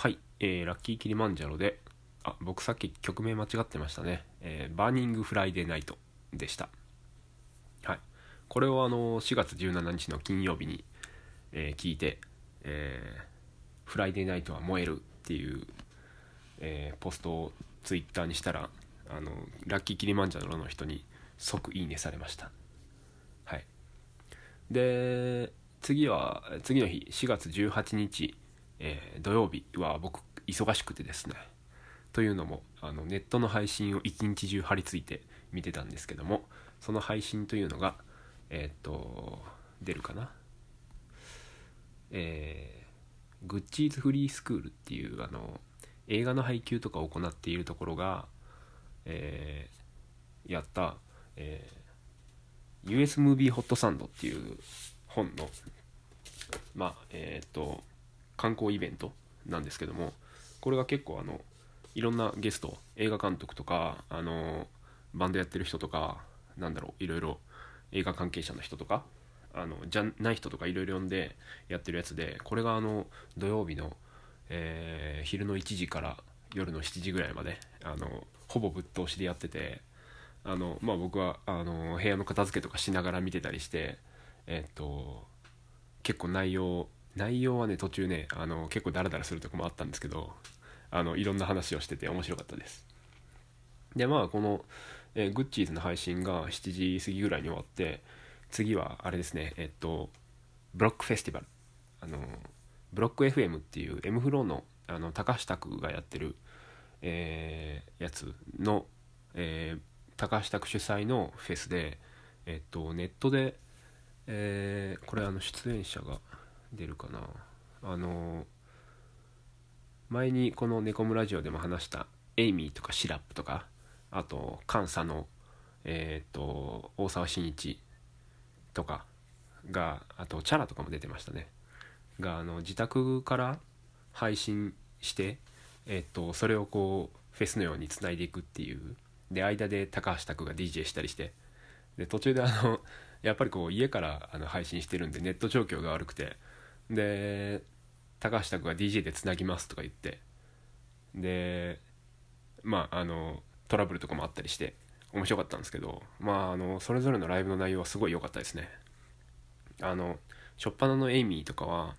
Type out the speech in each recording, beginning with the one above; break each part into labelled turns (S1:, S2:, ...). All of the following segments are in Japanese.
S1: はい、えー、ラッキーキリマンジャロで、あ、僕さっき曲名間違ってましたね。えー、 Burning Friday Night でした。はい。これをあの、4月17日の金曜日に、えー、聞いて、えー、フライデーナイトは燃えるっていう、えー、ポストをツイッターにしたら、あの、ラッキーキリマンジャロの人に即いいねされました。はい。で、次は、次の日、4月18日、えー、土曜日は僕忙しくてですねというのもあのネットの配信を一日中張り付いて見てたんですけどもその配信というのがえっ、と出るかな？えー、グッチーズフリースクールっていうあの映画の配給とかを行っているところが、えー、やった、えー、US ムービーホットサンドっていう本のまあえっ、と観光イベントなんですけどもこれが結構あのいろんなゲスト映画監督とかあのバンドやってる人とかなんだろういろいろ映画関係者の人とかあのじゃない人とかいろいろ呼んでやってるやつでこれがあの土曜日の、えー、昼の1時から夜の7時ぐらいまであのほぼぶっ通しでやっててあの、まあ、僕はあの部屋の片付けとかしながら見てたりしてえっと結構内容内容はね途中ねあの結構ダラダラするとこもあったんですけどあのいろんな話をしてて面白かったです。でまあこの、え、グッチーズの配信が7時過ぎぐらいに終わって次はあれですねえっとブロックフェスティバル。あのブロック FM っていう M フローのあの高橋拓がやってる、えー、やつの、えー、高橋拓主催のフェスでえっとネットで、えー、これあの出演者が出るかな。あの前にこの「ネコムラジオ」でも話したエイミーとかシラップとかあと監査のえっ、ー、と大沢慎一とかがあとチャラとかも出てましたね。があの自宅から配信してえっ、ー、とそれをこうフェスのようにつないでいくっていう。で間で高橋拓が DJ したりして。で途中であのやっぱりこう家からあの配信してるんでネット状況が悪くてで高橋拓が DJ でつなぎますとか言ってでまああのトラブルとかもあったりして面白かったんですけどまああのそれぞれのライブの内容はすごい良かったですね。あの初っ端のエイミーとかは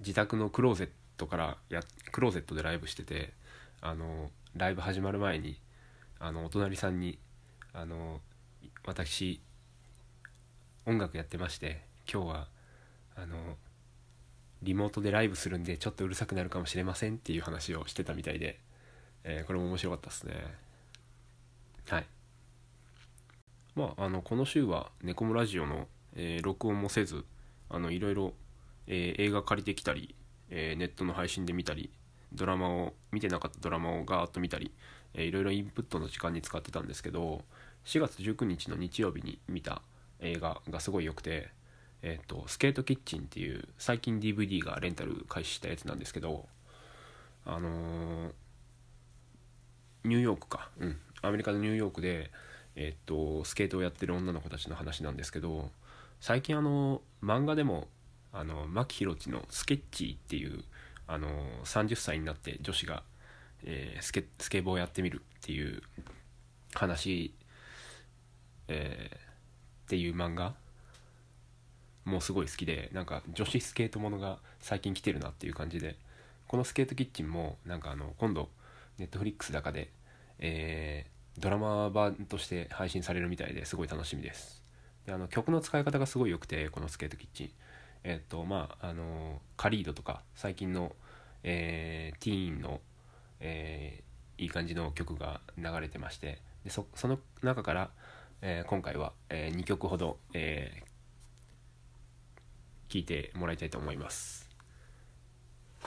S1: 自宅のクローゼットからやクローゼットでライブしててあのライブ始まる前にあのお隣さんにあの私音楽やってまして今日はあのリモートでライブするんでちょっとうるさくなるかもしれませんっていう話をしてたみたいで、えー、これも面白かったですね。はい。まああのこの週は「ネコムラジオの」えー、録音もせずあのいろいろ、えー、映画借りてきたり、えネットの配信で見たりドラマを見てなかったドラマをガーッと見たり、えー、いろいろインプットの時間に使ってたんですけど4月19日の日曜日に見た映画がすごい良くてえっ、と、スケートキッチンっていう最近 DVD がレンタル開始したやつなんですけど、あのー、ニューヨークか、うん、アメリカのニューヨークで、えっ、と、スケートをやってる女の子たちの話なんですけど、最近あの、漫画でも、あの、牧宏地のスケッチーっていう、あの30歳になって女子が、え、スケスケボーやってみるっていう話、え、っていう漫画もうすごい好きでなんか女子スケートものが最近来てるなっていう感じでこのスケートキッチンもなんかあの今度ネットフリックス高で、えー、ドラマ版として配信されるみたいですごい楽しみです。であの曲の使い方がすごい良くてこのスケートキッチン。えっ、とまああのカリードとか最近の、えー、ティーンの、えー、いい感じの曲が流れてましてでその中から、えー、今回は、えー、2曲ほど、えー、聞いてもらいたいと思います。